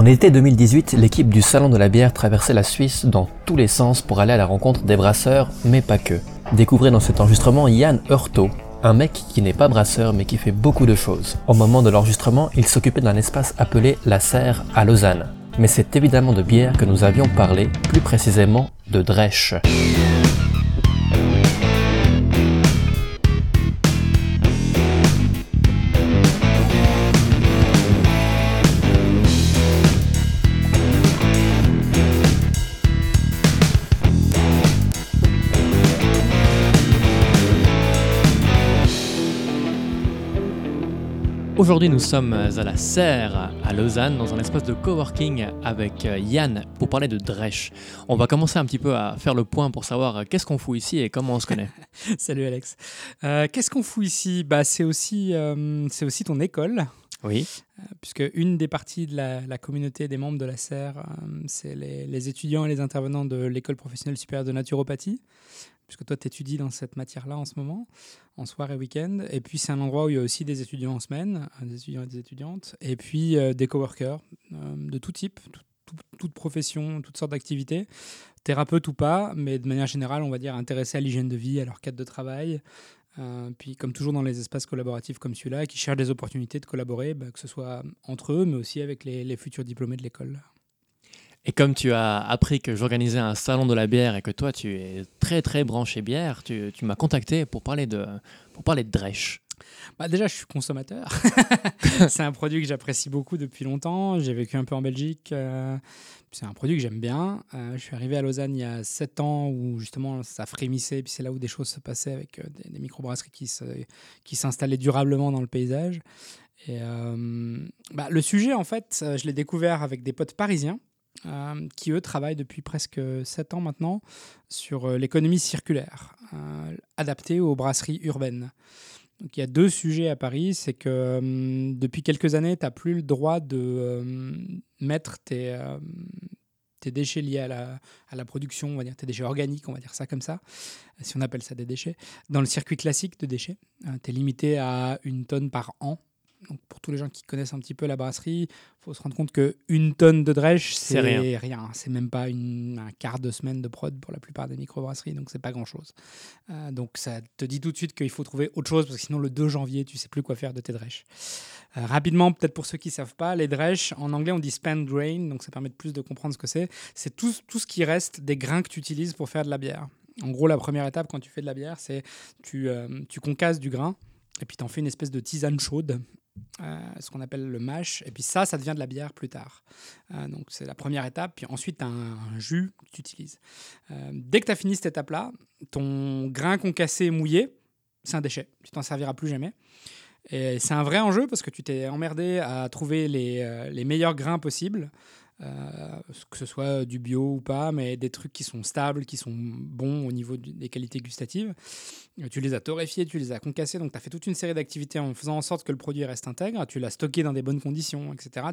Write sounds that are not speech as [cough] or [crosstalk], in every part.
En été 2018, l'équipe du Salon de la bière traversait la Suisse dans tous les sens pour aller à la rencontre des brasseurs, mais pas que. Découvrez dans cet enregistrement Yann Hurto, un mec qui n'est pas brasseur mais qui fait beaucoup de choses. Au moment de l'enregistrement, il s'occupait d'un espace appelé La Serre à Lausanne. Mais c'est évidemment de bière que nous avions parlé, plus précisément de Dresch. Aujourd'hui, nous sommes à la Serre, à Lausanne, dans un espace de coworking avec euh, Yann pour parler de Dresch. On va commencer un petit peu à faire le point pour savoir euh, qu'est-ce qu'on fout ici et comment on se connaît. [laughs] Salut Alex. Euh, qu'est-ce qu'on fout ici? Bah, C'est aussi, c'est aussi ton école. Oui. puisque une des parties de la, communauté des membres de la Serre, c'est les, les, étudiants et les intervenants de l'école professionnelle supérieure de naturopathie puisque toi, tu étudies dans cette matière-là en ce moment, en soir et week-end. Et puis, c'est un endroit où il y a aussi des étudiants en semaine, euh, des étudiants et des étudiantes, et puis euh, des coworkers euh, de tout type, toute profession, toutes sortes d'activités, thérapeutes ou pas, mais de manière générale, on va dire intéressés à l'hygiène de vie, à leur cadre de travail. puis, comme toujours dans les espaces collaboratifs comme celui-là, qui cherchent des opportunités de collaborer, bah, que ce soit entre eux, mais aussi avec les, les futurs diplômés de l'école. Et comme tu as appris que j'organisais un salon de la bière et que toi tu es très très branché bière, tu, m'as contacté pour parler de, pour parler de Dresch. Bah déjà, je suis consommateur. [laughs] c'est un produit que j'apprécie beaucoup depuis longtemps. J'ai vécu un peu en Belgique. Euh, c'est un produit que j'aime bien. Euh, je suis arrivé à Lausanne il y a 7 ans où justement ça frémissait. Puis c'est là où des choses se passaient avec euh, des, des microbrasseries qui, qui s'installaient durablement dans le paysage. Et bah, le sujet, en fait, je l'ai découvert avec des potes parisiens euh, qui eux travaillent depuis presque 7 ans maintenant sur euh, l'économie circulaire, euh, adaptée aux brasseries urbaines. Donc, il y a deux sujets à Paris, c'est que depuis quelques années, tu n'as plus le droit de mettre tes, déchets liés à la, à la, production, on va dire tes déchets organiques, on va dire ça comme ça, si on appelle ça des déchets, dans le circuit classique de déchets. tu es limité à une tonne par an donc pour tous les gens qui connaissent un petit peu la brasserie, il faut se rendre compte qu'une tonne de drèche, c'est rien. rien. C'est même pas une, un quart de semaine de prod pour la plupart des microbrasseries, donc c'est pas grand-chose. Euh, donc ça te dit tout de suite qu'il faut trouver autre chose, parce que sinon le 2 janvier, tu sais plus quoi faire de tes drèches. Euh, rapidement, peut-être pour ceux qui savent pas, les drèches, en anglais on dit spent grain, donc ça permet de plus de comprendre ce que c'est. C'est tout, tout ce qui reste des grains que tu utilises pour faire de la bière. En gros, la première étape quand tu fais de la bière, c'est tu, euh, tu concasses du grain et puis tu en fais une espèce de tisane chaude euh, ce qu'on appelle le mash. Et puis ça, ça devient de la bière plus tard. Euh, donc c'est la première étape. Puis ensuite, tu as un, jus que tu utilises. Euh, dès que tu as fini cette étape-là, ton grain concassé mouillé, c'est un déchet. Tu t'en serviras plus jamais. Et c'est un vrai enjeu parce que tu t'es emmerdé à trouver les, les meilleurs grains possibles. Euh, que ce soit du bio ou pas, mais des trucs qui sont stables, qui sont bons au niveau des qualités gustatives. Euh, tu les as torréfiés, tu les as concassés, donc tu as fait toute une série d'activités en faisant en sorte que le produit reste intègre, tu l'as stocké dans des bonnes conditions, etc.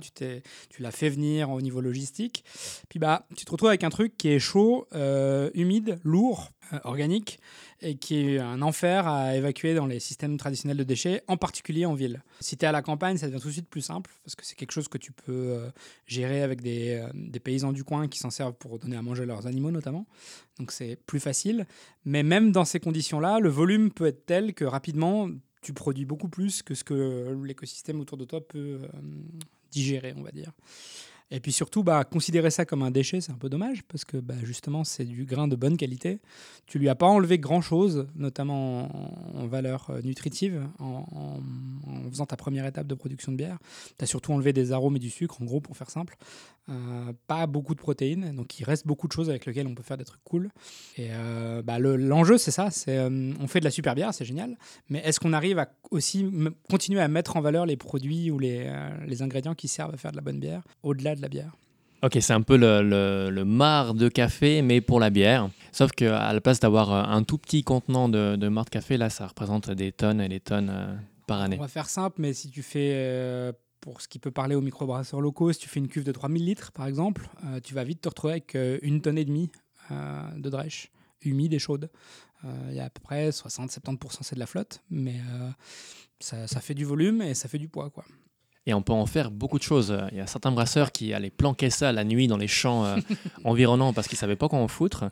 Tu, l'as fait venir au niveau logistique. Puis bah, tu te retrouves avec un truc qui est chaud, euh, humide, lourd, organique, et qui est un enfer à évacuer dans les systèmes traditionnels de déchets, en particulier en ville. Si tu es à la campagne, ça devient tout de suite plus simple, parce que c'est quelque chose que tu peux euh, gérer avec des, euh, des, paysans du coin qui s'en servent pour donner à manger à leurs animaux notamment. Donc c'est plus facile. Mais même dans ces conditions-là, le volume peut être tel que rapidement, tu produis beaucoup plus que ce que l'écosystème autour de toi peut euh, digérer, on va dire. Et puis surtout, bah, considérer ça comme un déchet, c'est un peu dommage, parce que bah, justement, c'est du grain de bonne qualité. Tu lui as pas enlevé grand-chose, notamment en, valeur euh, nutritive, en, faisant ta première étape de production de bière. Tu as surtout enlevé des arômes et du sucre, en gros, pour faire simple. Euh, pas beaucoup de protéines, donc il reste beaucoup de choses avec lesquelles on peut faire des trucs cool. Et euh, bah, l'enjeu, c'est ça, c'est on fait de la super bière, c'est génial, mais est-ce qu'on arrive à aussi continuer à mettre en valeur les produits ou les, les ingrédients qui servent à faire de la bonne bière, au-delà de la bière. Ok, c'est un peu le, le, marc de café, mais pour la bière. Sauf qu'à la place d'avoir euh, un tout petit contenant de, de marc de café, là, ça représente des tonnes et des tonnes euh, par année. On va faire simple, mais si tu fais, euh, pour ce qui peut parler aux microbrasseurs locaux, si tu fais une cuve de 3000 litres, par exemple, tu vas vite te retrouver avec une tonne et demie de drèche, humide et chaude. Il y a à peu près 60-70% c'est de la flotte, mais ça, ça, fait du volume et ça fait du poids, quoi. Et on peut en faire beaucoup de choses. Il y a certains brasseurs qui allaient planquer ça la nuit dans les champs euh, [laughs] environnants parce qu'ils savaient pas quoi en foutre.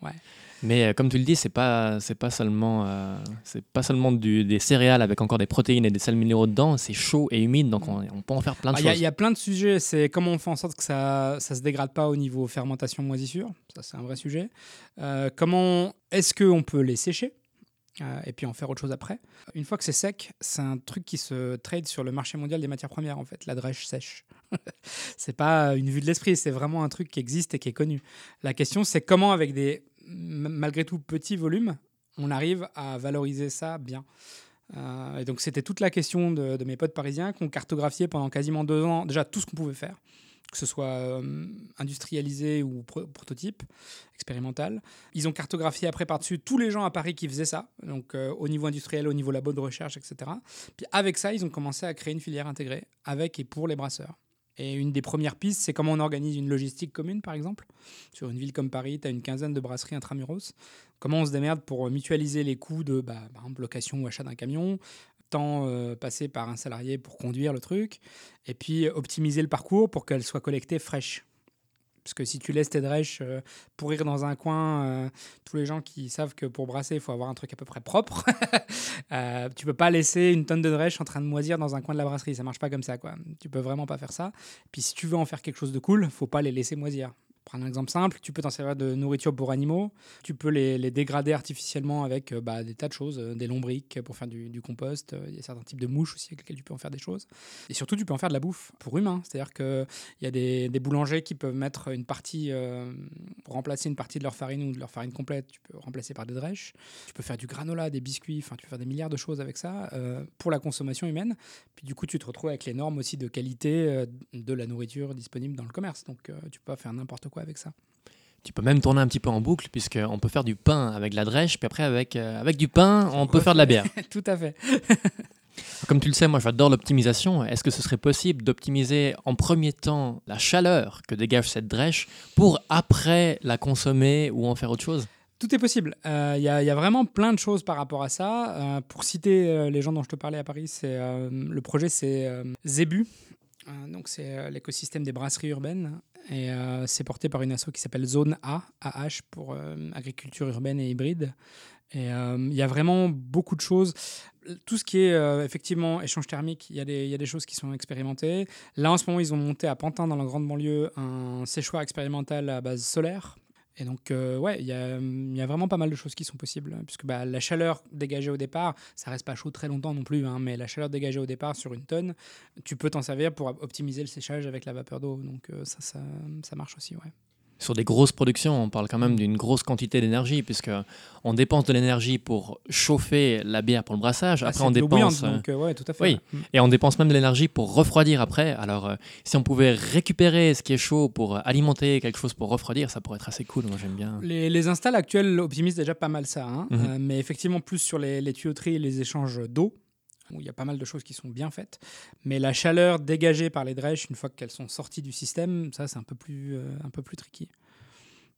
Mais euh, comme tu le dis, c'est pas c'est pas seulement euh, c'est pas seulement du, des céréales avec encore des protéines et des sels minéraux dedans. C'est chaud et humide, donc on, peut en faire plein de ah, choses. Il y, a plein de sujets. C'est comment on fait en sorte que ça ça se dégrade pas au niveau fermentation moisissure. Ça c'est un vrai sujet. comment est-ce qu'on peut les sécher? Euh, et puis en faire autre chose après. Une fois que c'est sec, c'est un truc qui se trade sur le marché mondial des matières premières, en fait, la drèche sèche. [laughs] c'est pas une vue de l'esprit, c'est vraiment un truc qui existe et qui est connu. La question, c'est comment, avec des malgré tout petits volumes, on arrive à valoriser ça bien. Euh, et donc, c'était toute la question de, de mes potes parisiens qui ont cartographié pendant quasiment deux ans déjà tout ce qu'on pouvait faire que ce soit euh, industrialisé ou prototype, expérimental. Ils ont cartographié après par-dessus tous les gens à Paris qui faisaient ça, donc euh, au niveau industriel, au niveau labo de recherche, etc. Puis avec ça, ils ont commencé à créer une filière intégrée avec et pour les brasseurs. Et une des premières pistes, c'est comment on organise une logistique commune, par exemple. Sur une ville comme Paris, tu as une quinzaine de brasseries intramuros. Comment on se démerde pour mutualiser les coûts de, bah, location ou achat d'un camion, temps euh, passé par un salarié pour conduire le truc, et puis optimiser le parcours pour qu'elle soit collectée fraîche. Parce que si tu laisses tes drèches euh, pourrir dans un coin, euh, tous les gens qui savent que pour brasser, il faut avoir un truc à peu près propre, [laughs] tu peux pas laisser une tonne de drèches en train de moisir dans un coin de la brasserie. Ça marche pas comme ça, quoi. Tu peux vraiment pas faire ça. Puis si tu veux en faire quelque chose de cool, faut pas les laisser moisir prendre un exemple simple, tu peux t'en servir de nourriture pour animaux, tu peux les, dégrader artificiellement avec euh, bah, des tas de choses, euh, des lombriques pour faire du, compost, euh, il y a certains types de mouches aussi avec lesquelles tu peux en faire des choses. Et surtout, tu peux en faire de la bouffe pour humains, c'est-à-dire qu'il y a des, boulangers qui peuvent mettre une partie, pour remplacer une partie de leur farine ou de leur farine complète, tu peux remplacer par des drèches, tu peux faire du granola, des biscuits, enfin tu peux faire des milliards de choses avec ça pour la consommation humaine. Puis du coup, tu te retrouves avec les normes aussi de qualité de la nourriture disponible dans le commerce, donc tu peux pas faire n'importe quoi avec ça. Tu peux même tourner un petit peu en boucle, puisqu'on peut faire du pain avec la drèche, puis après, avec, euh, avec du pain, on peut faire de la bière. [laughs] Tout à fait. [laughs] Comme tu le sais, moi j'adore l'optimisation. Est-ce que ce serait possible d'optimiser en premier temps la chaleur que dégage cette drèche pour après la consommer ou en faire autre chose? Tout est possible. Il euh, y, a vraiment plein de choses par rapport à ça. Euh, pour citer les gens dont je te parlais à Paris, c'est le projet c'est Zebu. donc c'est l'écosystème des brasseries urbaines. Et euh, c'est porté par une asso qui s'appelle Zone A, AH, pour euh, agriculture urbaine et hybride. Et euh, il y a vraiment beaucoup de choses. Tout ce qui est effectivement échange thermique, il y, y, a des choses qui sont expérimentées. Là, en ce moment, ils ont monté à Pantin, dans la grande banlieue, un séchoir expérimental à base solaire et donc, euh, ouais, il y a, vraiment pas mal de choses qui sont possibles, hein, puisque bah, la chaleur dégagée au départ, ça reste pas chaud très longtemps non plus, hein, mais la chaleur dégagée au départ sur une tonne, tu peux t'en servir pour optimiser le séchage avec la vapeur d'eau. Donc, euh, ça, ça, ça marche aussi, ouais sur des grosses productions, on parle quand même d'une grosse quantité d'énergie, puisque on dépense de l'énergie pour chauffer la bière pour le brassage. Ah, après, on dépense. Euh, donc, euh, tout à fait. Oui, mm. et on dépense même de l'énergie pour refroidir après. Alors, euh, si on pouvait récupérer ce qui est chaud pour alimenter quelque chose pour refroidir, ça pourrait être assez cool. Moi, j'aime bien. Les, les, installs actuels optimisent déjà pas mal ça, hein. mm-hmm. mais effectivement, plus sur les, les tuyauteries et les échanges d'eau où il y a pas mal de choses qui sont bien faites. Mais la chaleur dégagée par les drèches, une fois qu'elles sont sorties du système, ça, c'est un, peu plus, euh, un peu plus tricky.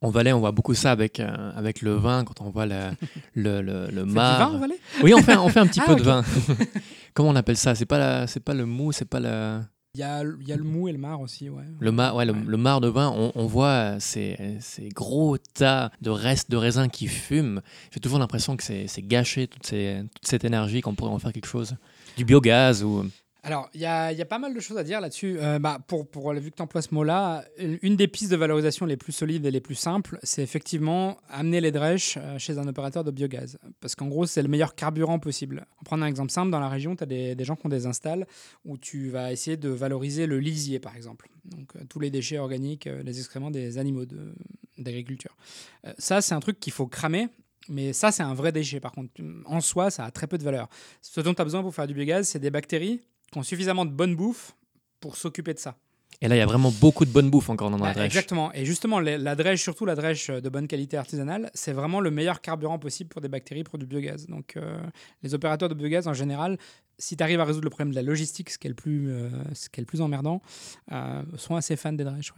En Valais, on voit beaucoup ça avec, euh, avec le vin, quand on voit [laughs] le, le, le, le mar. vin en Valais? Oui, on fait, on fait un petit ah, peu de vin. [laughs] Comment on appelle ça? C'est pas, c'est pas le mou, c'est pas le... Il y a, y a, le mou et le mar aussi, ouais. Le mar, ouais, Le, mar de vin, on, on voit ces, ces, gros tas de restes de raisin qui fument. J'ai toujours l'impression que c'est gâché toute, ces, toute cette énergie, qu'on pourrait en faire quelque chose. Du biogaz ou... Alors, il y, a, pas mal de choses à dire là-dessus. Euh, bah, pour, pour, vu que tu emploies ce mot-là, une des pistes de valorisation les plus solides et les plus simples, c'est effectivement amener les drèches euh, chez un opérateur de biogaz. Parce qu'en gros, c'est le meilleur carburant possible. On prend un exemple simple, dans la région, tu as des, gens qui ont des installs où tu vas essayer de valoriser le lisier, par exemple. Donc, euh, tous les déchets organiques, les excréments des animaux d'agriculture. ça, c'est un truc qu'il faut cramer mais ça, c'est un vrai déchet. Par contre, en soi, ça a très peu de valeur. Ce dont tu as besoin pour faire du biogaz, c'est des bactéries qui ont suffisamment de bonne bouffe pour s'occuper de ça. Et là, il y a vraiment beaucoup de bonne bouffe encore dans la bah, drèche. Exactement. Et justement, la drèche, surtout la drèche de bonne qualité artisanale, c'est vraiment le meilleur carburant possible pour des bactéries, pour du biogaz. Donc, euh, les opérateurs de biogaz, en général, si tu arrives à résoudre le problème de la logistique, ce qui est le plus, euh, ce qui est le plus emmerdant, euh, sont assez fans des drèches.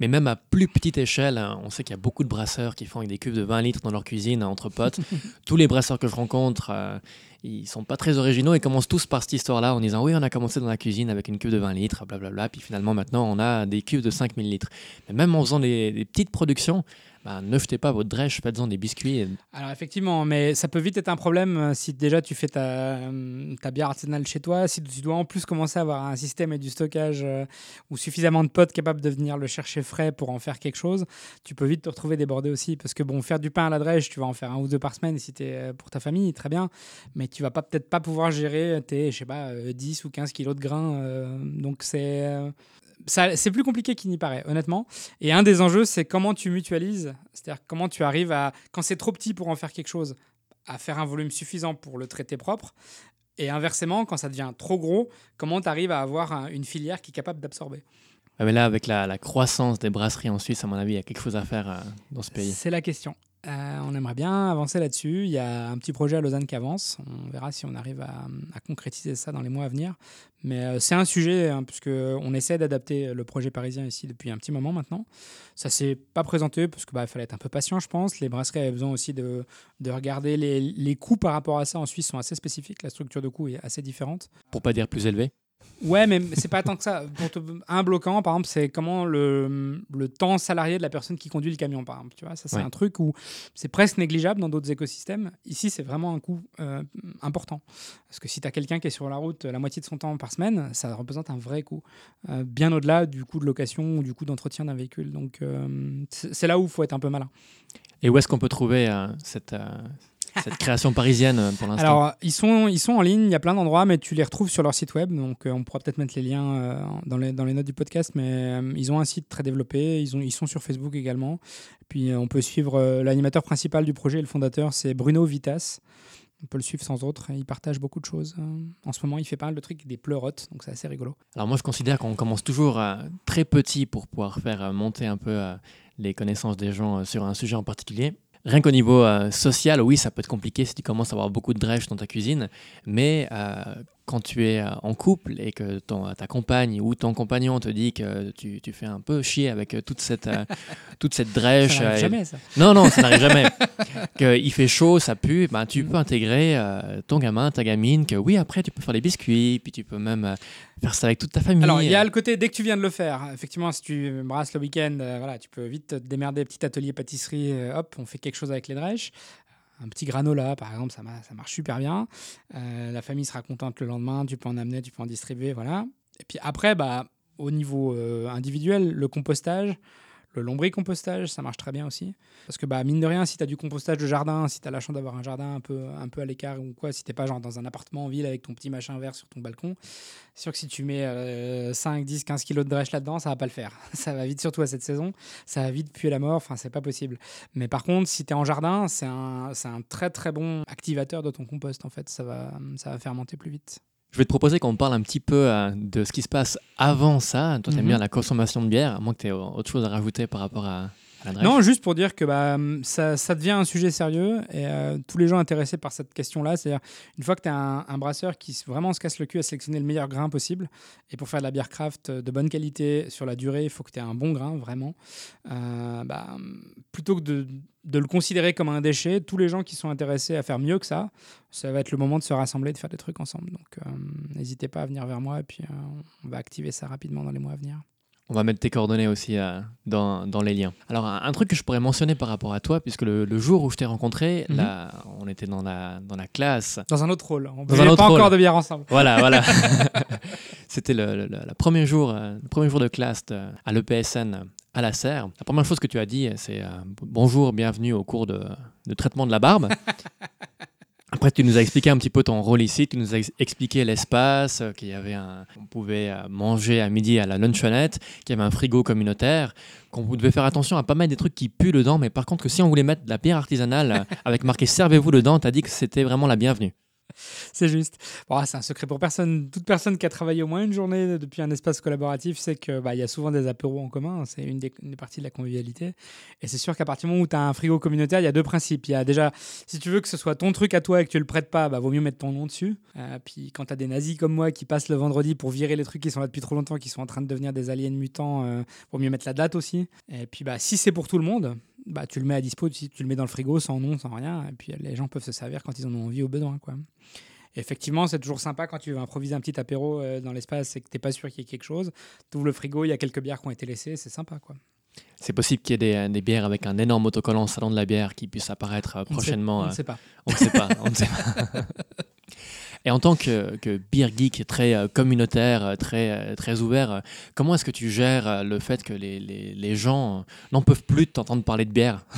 Mais même à plus petite échelle, hein, on sait qu'il y a beaucoup de brasseurs qui font avec des cuves de 20 litres dans leur cuisine entre potes. [laughs] Tous les brasseurs que je rencontre, euh, ils sont pas très originaux et commencent tous par cette histoire-là en disant oui, on a commencé dans la cuisine avec une cuve de 20 litres, blablabla, puis finalement maintenant on a des cuves de 5000 litres. Mais même en faisant des petites productions, bah, ne jetez pas votre drèche, faites-en des biscuits. Alors effectivement, mais ça peut vite être un problème euh, si déjà tu fais ta, euh, ta bière artisanale chez toi, si tu dois en plus commencer à avoir un système et du stockage euh, ou suffisamment de potes capables de venir le chercher frais pour en faire quelque chose, tu peux vite te retrouver débordé aussi. Parce que bon, faire du pain à la drèche, tu vas en faire un ou deux par semaine si es pour ta famille, très bien, mais tu vas pas peut-être pas pouvoir gérer tes, je sais pas, 10 ou 15 kilos de grains. donc c'est c'est plus compliqué qu'il n'y paraît, honnêtement. Et un des enjeux, c'est comment tu mutualises, c'est-à-dire comment tu arrives à, quand c'est trop petit pour en faire quelque chose, à faire un volume suffisant pour le traiter propre. Et inversement, quand ça devient trop gros, comment tu arrives à avoir une filière qui est capable d'absorber. Mais là, avec la, croissance des brasseries en Suisse, à mon avis, il y a quelque chose à faire euh, dans ce pays. C'est la question. Euh, on aimerait bien avancer là-dessus. Il y a un petit projet à Lausanne qui avance. On verra si on arrive à, concrétiser ça dans les mois à venir. Mais euh, c'est un sujet, hein, puisqu'on essaie d'adapter le projet parisien ici depuis un petit moment maintenant. Ça s'est pas présenté parce qu'il bah, fallait être un peu patient, je pense. Les brasseries avaient besoin aussi de, regarder les, les coûts par rapport à ça. En Suisse, sont assez spécifiques. La structure de coûts est assez différente. Pour pas dire plus élevé Ouais, mais c'est pas tant que ça. Pour un bloquant, par exemple, c'est comment le, le, temps salarié de la personne qui conduit le camion, par exemple. Tu vois, ça, c'est un truc où c'est presque négligeable dans d'autres écosystèmes. Ici, c'est vraiment un coût euh, important. Parce que si tu as quelqu'un qui est sur la route la moitié de son temps par semaine, ça représente un vrai coût. Euh, bien au-delà du coût de location ou du coût d'entretien d'un véhicule. Donc, euh, c'est là où il faut être un peu malin. Et où est-ce qu'on peut trouver cette cette création parisienne euh, pour l'instant Alors, ils sont, ils sont en ligne, il y a plein d'endroits, mais tu les retrouves sur leur site web. Donc, euh, on pourra peut-être mettre les liens euh, dans, les, dans les notes du podcast, mais ils ont un site très développé. Ils, ont, ils sont sur Facebook également. puis, on peut suivre l'animateur principal du projet, le fondateur, c'est Bruno Vitas. On peut le suivre sans autre. Il partage beaucoup de choses. En ce moment, il fait pas mal de trucs, des pleurotes, donc c'est assez rigolo. Alors moi, je considère qu'on commence toujours très petit pour pouvoir faire monter un peu les connaissances des gens sur un sujet en particulier. Rien qu'au niveau euh, social, oui, ça peut être compliqué si tu commences à avoir beaucoup de drèches dans ta cuisine, mais euh, quand tu es euh, en couple et que ton, ta compagne ou ton compagnon te dit que tu, tu fais un peu chier avec toute cette, [laughs] toute cette drèche. Ça n'arrive jamais, ça. Non, non, ça n'arrive jamais. [laughs] Qu'il fait chaud, ça pue, ben, tu peux intégrer ton gamin, ta gamine, que oui, après, tu peux faire des biscuits, puis tu peux même faire ça avec toute ta famille. Alors, il y a le côté, dès que tu viens de le faire, effectivement, si tu brasses le week-end, voilà, tu peux vite te démerder, petit atelier pâtisserie, hop, on fait quelque chose avec les drèches. Un petit granola, par exemple, ça, ça marche super bien. Euh, la famille sera contente le lendemain, tu peux en amener, tu peux en distribuer, voilà. Et puis après, bah, au niveau euh, individuel, le compostage, le lombricompostage, ça marche très bien aussi. Parce que, bah, mine de rien, si tu as du compostage de jardin, si tu as la chance d'avoir un jardin un peu, un peu à l'écart ou quoi, si tu pas genre dans un appartement en ville avec ton petit machin vert sur ton balcon, sûr que si tu mets 5, 10, 15 kilos de drèche là-dedans, ça va pas le faire. [laughs] Ça va vite, surtout à cette saison. Ça va vite puer la mort. Enfin, c'est pas possible. Mais par contre, si tu es en jardin, c'est un, un très très bon activateur de ton compost. En fait, ça va, ça va fermenter plus vite. Je vais te proposer qu'on parle un petit peu euh, de ce qui se passe avant ça. Toi, tu aimes mhm. bien la consommation de bière, à moins que tu aies autre chose à rajouter par rapport à, non, juste pour dire que bah, ça, ça, devient un sujet sérieux et euh, tous les gens intéressés par cette question-là, c'est-à-dire une fois que tu as un, brasseur qui vraiment se casse le cul à sélectionner le meilleur grain possible, et pour faire de la bière craft de bonne qualité sur la durée, il faut que tu aies un bon grain, vraiment. Euh, bah, plutôt que de, le considérer comme un déchet, tous les gens qui sont intéressés à faire mieux que ça, ça va être le moment de se rassembler, de faire des trucs ensemble. Donc euh, n'hésitez pas à venir vers moi et puis on va activer ça rapidement dans les mois à venir. On va mettre tes coordonnées aussi euh, dans, dans, les liens. Alors, un, truc que je pourrais mentionner par rapport à toi, puisque le, jour où je t'ai rencontré, mhm. là, on était dans la, dans la classe. Dans un autre rôle. On ne pas encore de bière ensemble. Voilà, voilà. [laughs] [laughs] C'était le, premier jour, euh, le premier jour de classe à l'EPSN à la serre. La première chose que tu as dit, c'est euh, bonjour, bienvenue au cours de, de traitement de la barbe. [laughs] Après, tu nous as expliqué un petit peu ton rôle ici, tu nous as expliqué l'espace, euh, qu'il y avait un, on pouvait euh, manger à midi à la lunchonette, qu'il y avait un frigo communautaire, qu'on devait faire attention à pas mettre des trucs qui puent dedans, mais par contre que si on voulait mettre de la bière artisanale [laughs] avec marqué servez-vous dedans, tu as dit que c'était vraiment la bienvenue. [laughs] c'est juste. Bon, c'est un secret pour personne. Toute personne qui a travaillé au moins une journée depuis un espace collaboratif sait qu'il bah, y a souvent des apéros en commun. C'est une des, parties de la convivialité. Et c'est sûr qu'à partir du moment où tu as un frigo communautaire, il y a deux principes. Il y a déjà, si tu veux que ce soit ton truc à toi et que tu le prêtes pas, bah, vaut mieux mettre ton nom dessus. Euh, puis quand tu as des nazis comme moi qui passent le vendredi pour virer les trucs qui sont là depuis trop longtemps, qui sont en train de devenir des aliens mutants, euh, vaut mieux mettre la date aussi. Et puis bah, si c'est pour tout le monde, bah, tu le mets à dispo, tu, tu le mets dans le frigo sans nom, sans rien. Et puis les gens peuvent se servir quand ils en ont envie au besoin. Quoi effectivement, c'est toujours sympa quand tu veux improviser un petit apéro euh, dans l'espace et que tu n'es pas sûr qu'il y ait quelque chose. Tu ouvres le frigo, il y a quelques bières qui ont été laissées, c'est sympa. quoi. C'est possible qu'il y ait des, bières avec un énorme autocollant salon de la bière qui puisse apparaître euh, prochainement. On ne sait, pas. On ne sait pas. On ne sait pas. [laughs] Et en tant que, que beer geek très euh, communautaire, euh, très, euh, très ouvert, comment est-ce que tu gères le fait que les, les, les gens n'en peuvent plus de t'entendre parler de bière? [laughs]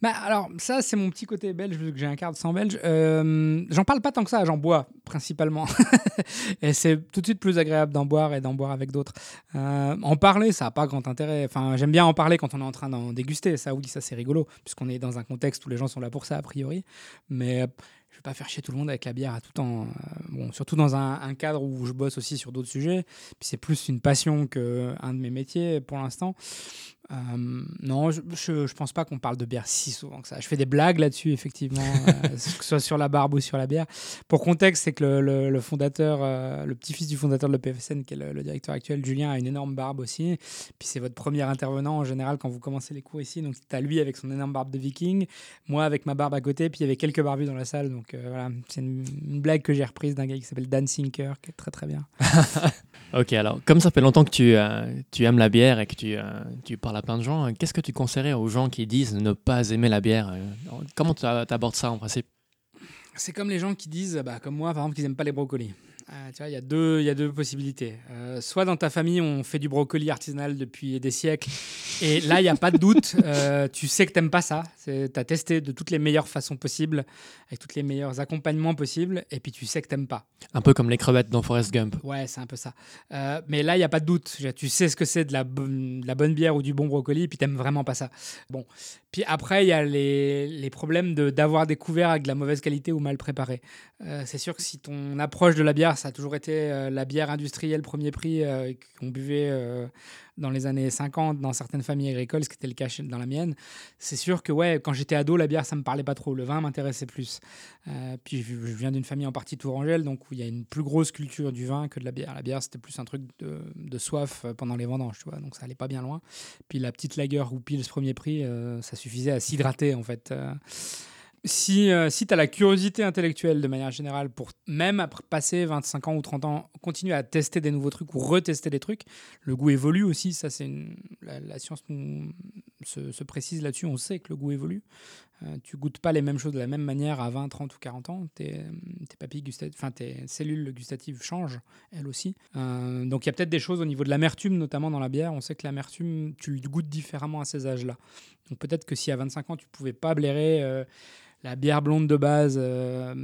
Bah, Alors, ça, c'est mon petit côté belge, vu que j'ai un quart de sang belge. j'en parle pas tant que ça, j'en bois principalement. [laughs] et c'est tout de suite plus agréable d'en boire et d'en boire avec d'autres. en parler, ça n'a pas grand intérêt. Enfin, j'aime bien en parler quand on est en train d'en déguster. Ça, oui, ça, c'est rigolo, puisqu'on est dans un contexte où les gens sont là pour ça, a priori. Mais vais pas faire chier tout le monde avec la bière à tout temps. Euh, bon, surtout dans un, cadre où je bosse aussi sur d'autres sujets. Puis c'est plus une passion qu'un de mes métiers pour l'instant. Euh, non, je, je, pense pas qu'on parle de bière si souvent que ça. Je fais des blagues là-dessus, effectivement, [laughs] euh, que ce soit sur la barbe ou sur la bière. Pour contexte, c'est que le, le, fondateur, euh, le petit-fils du fondateur de l'EPFSN, qui est le, directeur actuel, Julien, a une énorme barbe aussi. Puis c'est votre premier intervenant en général quand vous commencez les cours ici. Donc tu as lui avec son énorme barbe de viking, moi avec ma barbe à côté, puis il y avait quelques barbus dans la salle. Donc voilà, c'est une, une, blague que j'ai reprise d'un gars qui s'appelle Dan Sinker, qui est très très bien. [laughs] [laughs] Ok, alors, comme ça fait longtemps que tu, tu aimes la bière et que tu, tu parles à plein de gens, qu'est-ce que tu conseillerais aux gens qui disent ne pas aimer la bière euh, Comment tu abordes ça en principe? C'est comme les gens qui disent, bah, comme moi par exemple, qu'ils n'aiment pas les brocolis. Euh, tu vois, il y, a deux, y a deux possibilités. Euh, soit dans ta famille, on fait du brocoli artisanal depuis des siècles, et là, il n'y a pas de doute, [laughs] euh, tu sais que tu n'aimes pas ça. Tu as testé de toutes les meilleures façons possibles, avec tous les meilleurs accompagnements possibles, et puis tu sais que tu n'aimes pas. Un peu comme les crevettes dans Forrest Gump. Ouais, c'est un peu ça. mais là, il n'y a pas de doute. Tu sais ce que c'est de, la la bonne bière ou du bon brocoli, et puis tu n'aimes vraiment pas ça. Bon. Puis après, il y a les, les problèmes d'avoir découvert avec de la mauvaise qualité ou mal préparé. c'est sûr que si ton approche de la bière, ça a toujours été euh, la bière industrielle premier prix euh, qu'on buvait euh, dans les années 50 dans certaines familles agricoles, ce qui était le cas dans la mienne. C'est sûr que ouais, quand j'étais ado, la bière, ça me parlait pas trop. Le vin m'intéressait plus. puis je, viens d'une famille en partie tourangelle, donc où il y a une plus grosse culture du vin que de la bière. La bière, c'était plus un truc de, soif pendant les vendanges, tu vois, donc ça allait pas bien loin. Puis la petite lager ou pile ce premier prix, ça suffisait à s'hydrater en fait si, euh, si tu as la curiosité intellectuelle de manière générale pour même après passer 25 ans ou 30 ans, continuer à tester des nouveaux trucs ou retester des trucs, le goût évolue aussi. Ça, c'est la, science se, précise là-dessus. On sait que le goût évolue. Euh, tu goûtes pas les mêmes choses de la même manière à 20, 30 ou 40 ans. Tes, tes papilles gustatives, enfin tes cellules gustatives changent, elles aussi. Euh, donc il y a peut-être des choses au niveau de l'amertume, notamment dans la bière. On sait que l'amertume, tu goûtes différemment à ces âges-là. Donc peut-être que si à 25 ans, tu pouvais pas blairer la bière blonde de base euh,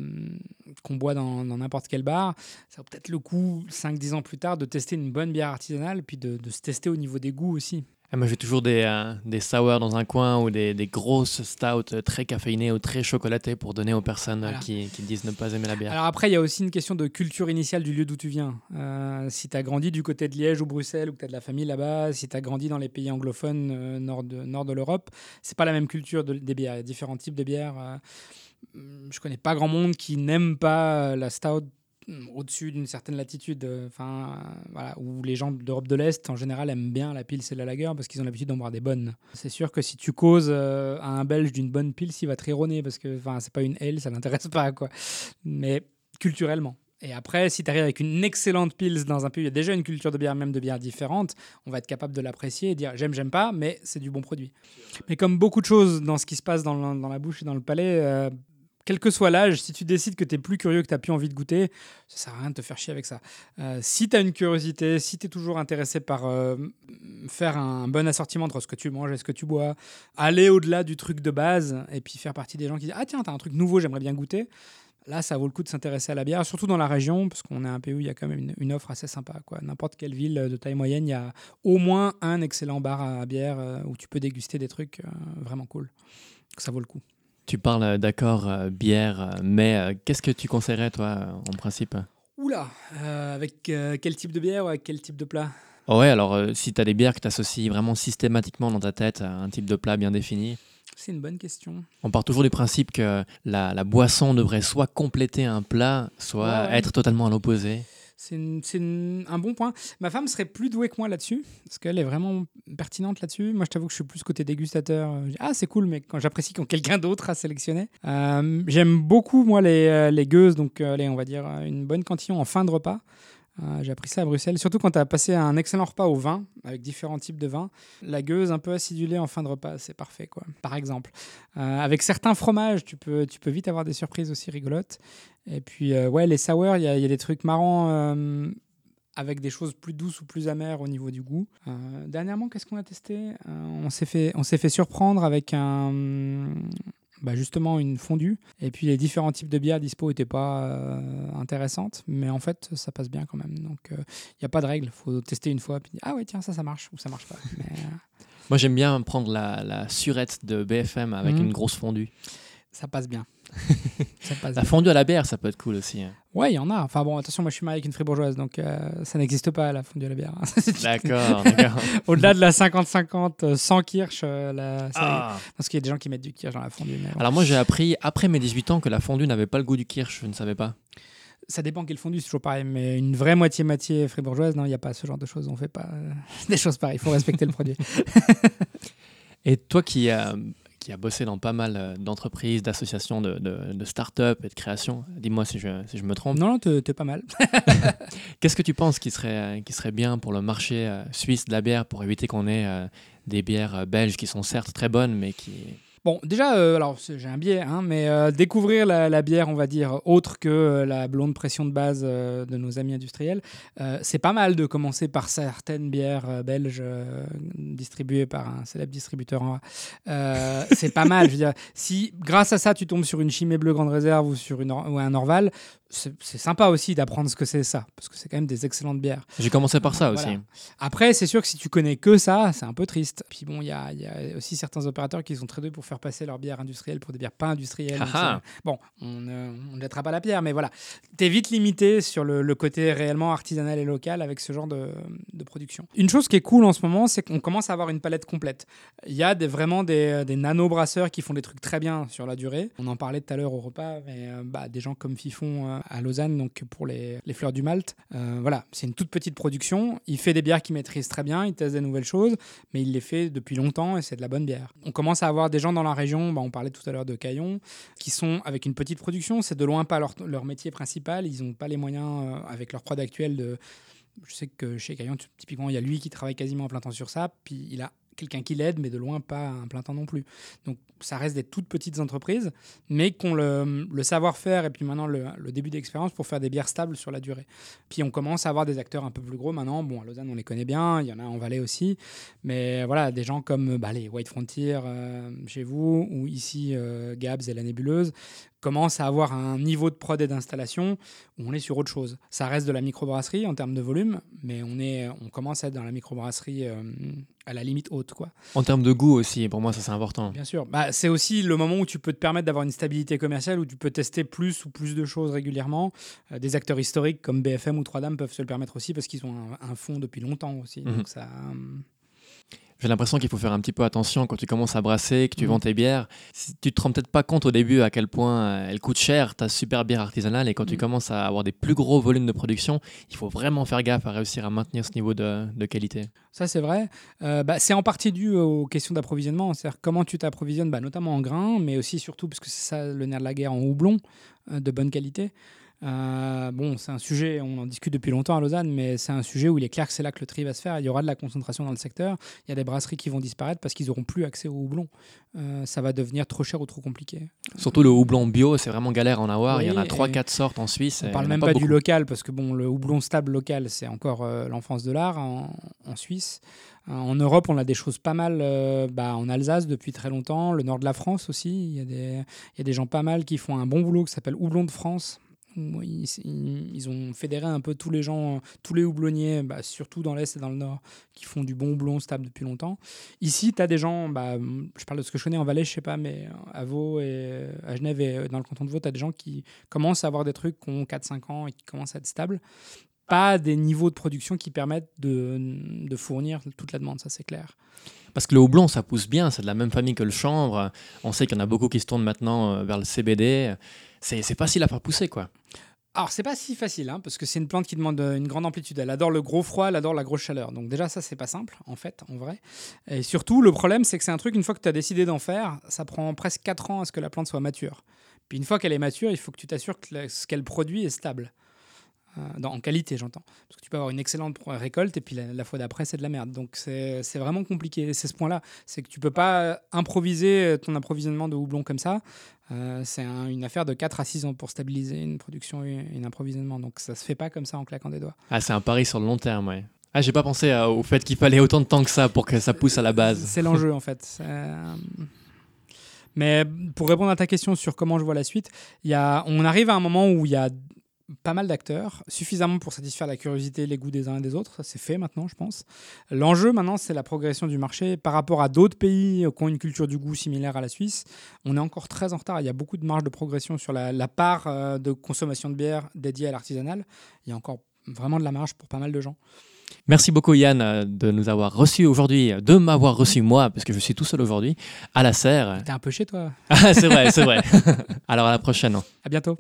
qu'on boit dans n'importe quel bar, ça vaut peut-être le coup, 5-10 ans plus tard, de tester une bonne bière artisanale, puis de, de se tester au niveau des goûts aussi. Ah, moi, j'ai toujours des, euh, des sours dans un coin ou des, des, grosses stouts très caféinées ou très chocolatées pour donner aux personnes qui, qui, disent ne pas aimer la bière. Alors après, il y a aussi une question de culture initiale du lieu d'où tu viens. Euh, si tu as grandi du côté de Liège ou Bruxelles ou que tu as de la famille là-bas, si tu as grandi dans les pays anglophones euh, nord de, nord de l'Europe, c'est pas la même culture de, des bières. Il y a différents types de bières. je connais pas grand monde qui n'aime pas la stout au-dessus d'une certaine latitude, euh, enfin voilà, où les gens d'Europe de l'Est en général aiment bien la pils et la lager parce qu'ils ont l'habitude d'en boire des bonnes. C'est sûr que si tu causes euh, à un Belge d'une bonne pils, il va te rironner parce que enfin c'est pas une L, ça l'intéresse pas quoi. Mais culturellement. Et après, si tu arrives avec une excellente pils dans un pays, il y a déjà une culture de bière, même de bière différente, on va être capable de l'apprécier et dire j'aime, j'aime pas, mais c'est du bon produit. Mais comme beaucoup de choses dans ce qui se passe dans, dans la bouche et dans le palais, euh, quel que soit l'âge, si tu décides que tu es plus curieux, que tu n'as plus envie de goûter, ça sert à rien de te faire chier avec ça. Euh, si tu as une curiosité, si tu es toujours intéressé par euh, faire un bon assortiment entre ce que tu manges et ce que tu bois, aller au-delà du truc de base et puis faire partie des gens qui disent Ah tiens, tu as un truc nouveau, j'aimerais bien goûter. Là, ça vaut le coup de s'intéresser à la bière, surtout dans la région, parce qu'on est un pays où il y a quand même une, offre assez sympa. N'importe quelle ville de taille moyenne, il y a au moins un excellent bar à bière euh, où tu peux déguster des trucs vraiment cool. Ça vaut le coup. Tu parles d'accord, bière, mais qu'est-ce que tu conseillerais, toi, en principe? Oula, avec quel type de bière ou avec quel type de plat? Ouais, alors si tu as des bières que tu associes vraiment systématiquement dans ta tête à un type de plat bien défini c'est une bonne question. On part toujours du principe que la, boisson devrait soit compléter un plat, soit être totalement à l'opposé. C'est un bon point. Ma femme serait plus douée que moi là-dessus, parce qu'elle est vraiment pertinente là-dessus. Moi, je t'avoue que je suis plus côté dégustateur. Ah, c'est cool, mais quand j'apprécie quand quelqu'un d'autre a sélectionné. Euh, j'aime beaucoup, moi, les, euh, les gueuses, donc euh, allez, on va dire une bonne cantillon en fin de repas. Euh, j'ai appris ça à Bruxelles, surtout quand tu as passé un excellent repas au vin, avec différents types de vins. La gueuse un peu acidulée en fin de repas, c'est parfait, quoi. Par exemple. Euh, avec certains fromages, tu peux, tu peux vite avoir des surprises aussi rigolotes. Et puis, euh, ouais, les sours, il y, a des trucs marrants avec des choses plus douces ou plus amères au niveau du goût. dernièrement, qu'est-ce qu'on a testé? On s'est fait, fait surprendre avec un bah, justement une fondue. Et puis les différents types de bières dispo n'étaient pas euh, intéressantes, mais en fait ça passe bien quand même. Donc il euh, n'y a pas de règle, il faut tester une fois, puis ah ouais tiens ça ça marche ou ça marche pas. Euh, [laughs] Moi j'aime bien prendre la, surette de BFM avec mhm. une grosse fondue. Ça passe bien. [laughs] la fondue à la bière, ça peut être cool aussi. Hein. Ouais, il y en a. Enfin bon, attention, moi je suis marié avec une fribourgeoise, donc euh, ça n'existe pas la fondue à la bière. [laughs] d'accord, [laughs] d'accord. Au-delà de la 50-50 euh, sans kirsch, euh, la... ah. parce qu'il y a des gens qui mettent du kirsch dans la fondue. Alors moi j'ai appris après mes 18 ans que la fondue n'avait pas le goût du kirsch, je ne savais pas. Ça dépend quelle fondue, c'est toujours pareil. Mais une vraie moitié-moitié fribourgeoise, non, il n'y a pas ce genre de choses. On fait pas des choses pareilles. Il faut respecter le produit. Et toi qui as qui a bossé dans pas mal euh, d'entreprises, d'associations, de, de, start-up et de création. Dis-moi si je, si je me trompe. Non, non, t'es pas mal. [laughs] [laughs] Qu'est-ce que tu penses qui serait, qui serait bien pour le marché euh, suisse de la bière pour éviter qu'on ait euh, des bières belges qui sont certes très bonnes, mais qui Bon, déjà, euh, alors j'ai un biais, hein, mais euh, découvrir la, bière, on va dire, autre que euh, la blonde pression de base de nos amis industriels, c'est pas mal de commencer par certaines bières belges distribuées par un célèbre distributeur en c'est pas mal. Je veux dire, si grâce à ça, tu tombes sur une Chimay Bleue Grande Réserve ou ou un Orval, c'est sympa aussi d'apprendre ce que c'est ça, parce que c'est quand même des excellentes bières. J'ai commencé par ça aussi. Après, c'est sûr que si tu connais que ça, c'est un peu triste. Puis bon, il y, a, aussi certains opérateurs qui sont très doués pour faire passer leurs bières industrielles pour des bières pas industrielles. Ah bon, on ne jettera pas la pierre, mais voilà. Tu es vite limité sur le, côté réellement artisanal et local avec ce genre de, production. Une chose qui est cool en ce moment, c'est qu'on commence à avoir une palette complète. Il y a des, vraiment des, des nano-brasseurs qui font des trucs très bien sur la durée. On en parlait tout à l'heure au repas, mais euh, bah, des gens comme Fifon euh, à Lausanne, donc pour les, les fleurs du Malte. Euh, voilà, c'est une toute petite production. Il fait des bières qu'il maîtrise très bien, il teste des nouvelles choses, mais il les fait depuis longtemps et c'est de la bonne bière. On commence à avoir des gens dans la région, bah, on parlait tout à l'heure de Caillon, qui sont avec une petite production. C'est de loin pas leur, leur métier principal. Ils n'ont pas les moyens, euh, avec leur prod actuel, de. Je sais que chez Caillon, typiquement, il y a lui qui travaille quasiment en plein temps sur ça, puis il a quelqu'un qui l'aide, mais de loin pas un plein temps non plus. Donc ça reste des toutes petites entreprises, mais qui ont le, savoir-faire et puis maintenant le, début d'expérience pour faire des bières stables sur la durée. Puis on commence à avoir des acteurs un peu plus gros maintenant. Bon, à Lausanne, on les connaît bien, il y en a en Valais aussi, mais voilà, des gens comme bah, les White Frontier euh, chez vous, ou ici euh, Gabs et la Nébuleuse, commence à avoir un niveau de prod et d'installation où on est sur autre chose. Ça reste de la microbrasserie en termes de volume, mais on, est, on commence à être dans la microbrasserie euh, à la limite haute. Quoi. En termes de goût aussi, pour moi ça c'est important. Bien sûr, bah, c'est aussi le moment où tu peux te permettre d'avoir une stabilité commerciale, où tu peux tester plus ou plus de choses régulièrement. Euh, des acteurs historiques comme BFM ou Trois Dames peuvent se le permettre aussi parce qu'ils ont un, un fond depuis longtemps aussi. Mhm. Donc ça... Euh, j'ai l'impression qu'il faut faire un petit peu attention quand tu commences à brasser, que tu mm. vends tes bières. Si tu te rends peut-être pas compte au début à quel point euh, elle coûte cher, ta super bière artisanale, et quand tu mm. commences à avoir des plus gros volumes de production, il faut vraiment faire gaffe à réussir à maintenir ce niveau de, qualité. Ça, c'est vrai. Euh, bah, c'est en partie dû aux questions d'approvisionnement. C'est-à-dire comment tu t'approvisionnes, bah, notamment en grains, mais aussi surtout, parce que c'est ça le nerf de la guerre, en houblon euh, de bonne qualité. Euh, bon, c'est un sujet, on en discute depuis longtemps à Lausanne, mais c'est un sujet où il est clair que c'est là que le tri va se faire. Il y aura de la concentration dans le secteur. Il y a des brasseries qui vont disparaître parce qu'ils n'auront plus accès au houblon. Euh, ça va devenir trop cher ou trop compliqué. Surtout le houblon bio, c'est vraiment galère à en avoir. il y en a 3-4 sortes en Suisse. On parle même pas, du local parce que bon, le houblon stable local, c'est encore euh, l'enfance de l'art en, Suisse. En Europe, on a des choses pas mal bah, en Alsace depuis très longtemps, le nord de la France aussi. Il y, a des, il y a des gens pas mal qui font un bon boulot qui s'appelle Houblon de France ils, ont fédéré un peu tous les gens, tous les houblonniers, bah, surtout dans l'Est et dans le Nord, qui font du bon houblon stable depuis longtemps. Ici, tu as des gens, bah, je parle de ce que je connais en Valais, je sais pas, mais à Vaud et à Genève et dans le canton de Vaud, tu as des gens qui commencent à avoir des trucs qui ont 4-5 ans et qui commencent à être stables. Pas des niveaux de production qui permettent de, de fournir toute la demande, ça c'est clair. Parce que le houblon, ça pousse bien, c'est de la même famille que le chanvre. On sait qu'il y en a beaucoup qui se tournent maintenant euh, vers le CBD. C'est facile à faire pousser, quoi. Alors, c'est pas si facile, hein, parce que c'est une plante qui demande euh, une grande amplitude. Elle adore le gros froid, elle adore la grosse chaleur. Donc, déjà, ça, c'est pas simple, en fait, en vrai. Et surtout, le problème, c'est que c'est un truc, une fois que tu as décidé d'en faire, ça prend presque 4 ans à ce que la plante soit mature. Puis, une fois qu'elle est mature, il faut que tu t'assures que ce qu'elle produit est stable. Euh, dans- en qualité, j'entends. Parce que tu peux avoir une excellente récolte et puis la, la fois d'après, c'est de la merde. Donc, c'est vraiment compliqué. C'est ce point-là. C'est que tu peux pas improviser ton approvisionnement de houblon comme ça. Euh, c'est un- une affaire de 4 à 6 ans pour stabiliser une production et un approvisionnement. Donc ça se fait pas comme ça en claquant des doigts. Ah, c'est un pari sur le long terme, ouais. Ah, j'ai pas pensé euh, au fait qu'il fallait autant de temps que ça pour que ça pousse à la base. C'est l'enjeu en fait. Euh, Mais pour répondre à ta question sur comment je vois la suite, y a... on arrive à un moment où il y a pas mal d'acteurs, suffisamment pour satisfaire la curiosité et les goûts des uns et des autres. Ça, c'est fait maintenant, je pense. L'enjeu maintenant, c'est la progression du marché par rapport à d'autres pays qui ont une culture du goût similaire à la Suisse. On est encore très en retard. Il y a beaucoup de marge de progression sur la, la part euh, de consommation de bière dédiée à l'artisanal. Il y a encore vraiment de la marge pour pas mal de gens. Merci beaucoup Yann euh, de nous avoir reçus aujourd'hui, euh, de m'avoir reçu moi, parce que je suis tout seul aujourd'hui, à la serre. T'es un peu chez toi. [laughs] Ah, c'est vrai, c'est vrai. [laughs] Alors à la prochaine. À bientôt.